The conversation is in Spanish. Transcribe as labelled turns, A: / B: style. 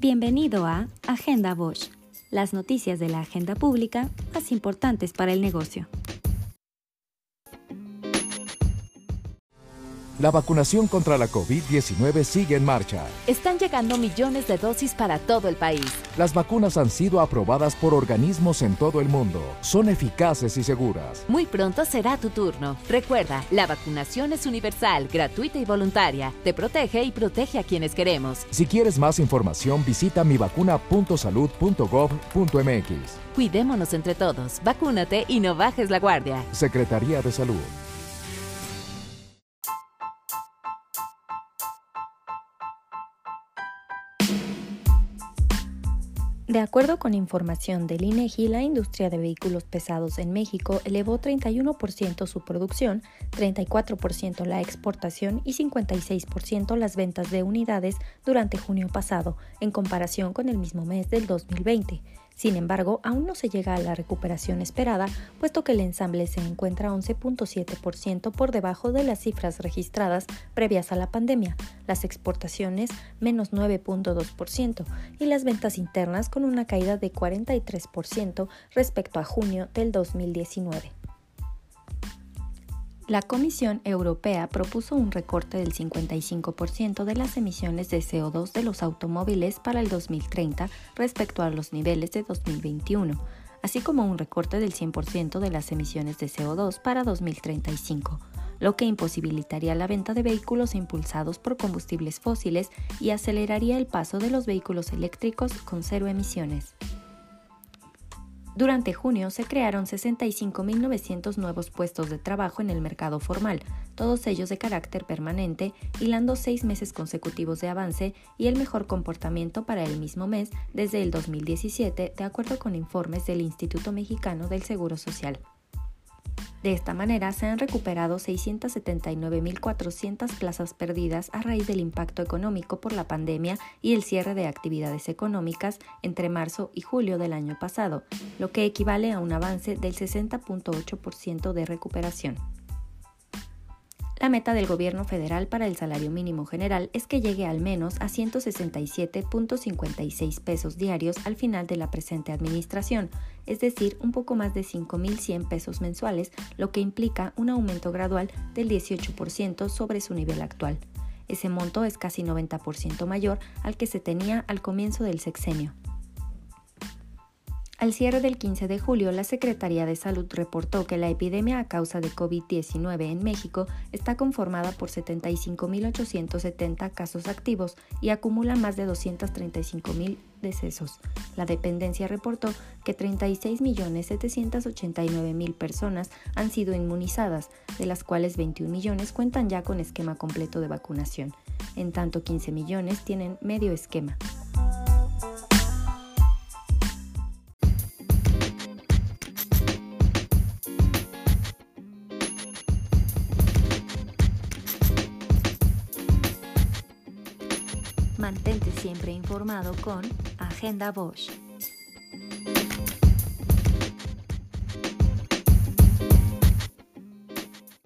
A: Bienvenido a Agenda Bosch, las noticias de la agenda pública más importantes para el negocio.
B: La vacunación contra la COVID-19 sigue en marcha.
C: Están llegando millones de dosis para todo el país.
B: Las vacunas han sido aprobadas por organismos en todo el mundo. Son eficaces y seguras.
C: Muy pronto será tu turno. Recuerda, la vacunación es universal, gratuita y voluntaria. Te protege y protege a quienes queremos.
B: Si quieres más información, visita mivacuna.salud.gov.mx.
C: Cuidémonos entre todos. Vacúnate y no bajes la guardia.
B: Secretaría de Salud.
A: De acuerdo con información del INEGI, la industria de vehículos pesados en México elevó 31% su producción, 34% la exportación y 56% las ventas de unidades durante junio pasado, en comparación con el mismo mes del 2020. Sin embargo, aún no se llega a la recuperación esperada, puesto que el ensamble se encuentra 11.7% por debajo de las cifras registradas previas a la pandemia, las exportaciones menos 9.2% y las ventas internas con una caída de 43% respecto a junio del 2019. La Comisión Europea propuso un recorte del 55% de las emisiones de CO2 de los automóviles para el 2030 respecto a los niveles de 2021, así como un recorte del 100% de las emisiones de CO2 para 2035, lo que imposibilitaría la venta de vehículos impulsados por combustibles fósiles y aceleraría el paso de los vehículos eléctricos con cero emisiones. Durante junio se crearon 65.900 nuevos puestos de trabajo en el mercado formal, todos ellos de carácter permanente, hilando seis meses consecutivos de avance y el mejor comportamiento para el mismo mes desde el 2017, de acuerdo con informes del Instituto Mexicano del Seguro Social. De esta manera, se han recuperado 679.400 plazas perdidas a raíz del impacto económico por la pandemia y el cierre de actividades económicas entre marzo y julio del año pasado, lo que equivale a un avance del 60.8% de recuperación. La meta del gobierno federal para el salario mínimo general es que llegue al menos a 167.56 pesos diarios al final de la presente administración, es decir, un poco más de 5.100 pesos mensuales, lo que implica un aumento gradual del 18% sobre su nivel actual. Ese monto es casi 90% mayor al que se tenía al comienzo del sexenio. Al cierre del 15 de julio, la Secretaría de Salud reportó que la epidemia a causa de COVID-19 en México está conformada por 75.870 casos activos y acumula más de 235.000 decesos. La dependencia reportó que 36.789.000 personas han sido inmunizadas, de las cuales 21 millones cuentan ya con esquema completo de vacunación. En tanto, 15 millones tienen medio esquema. Mantente siempre informado con Agenda Bosch.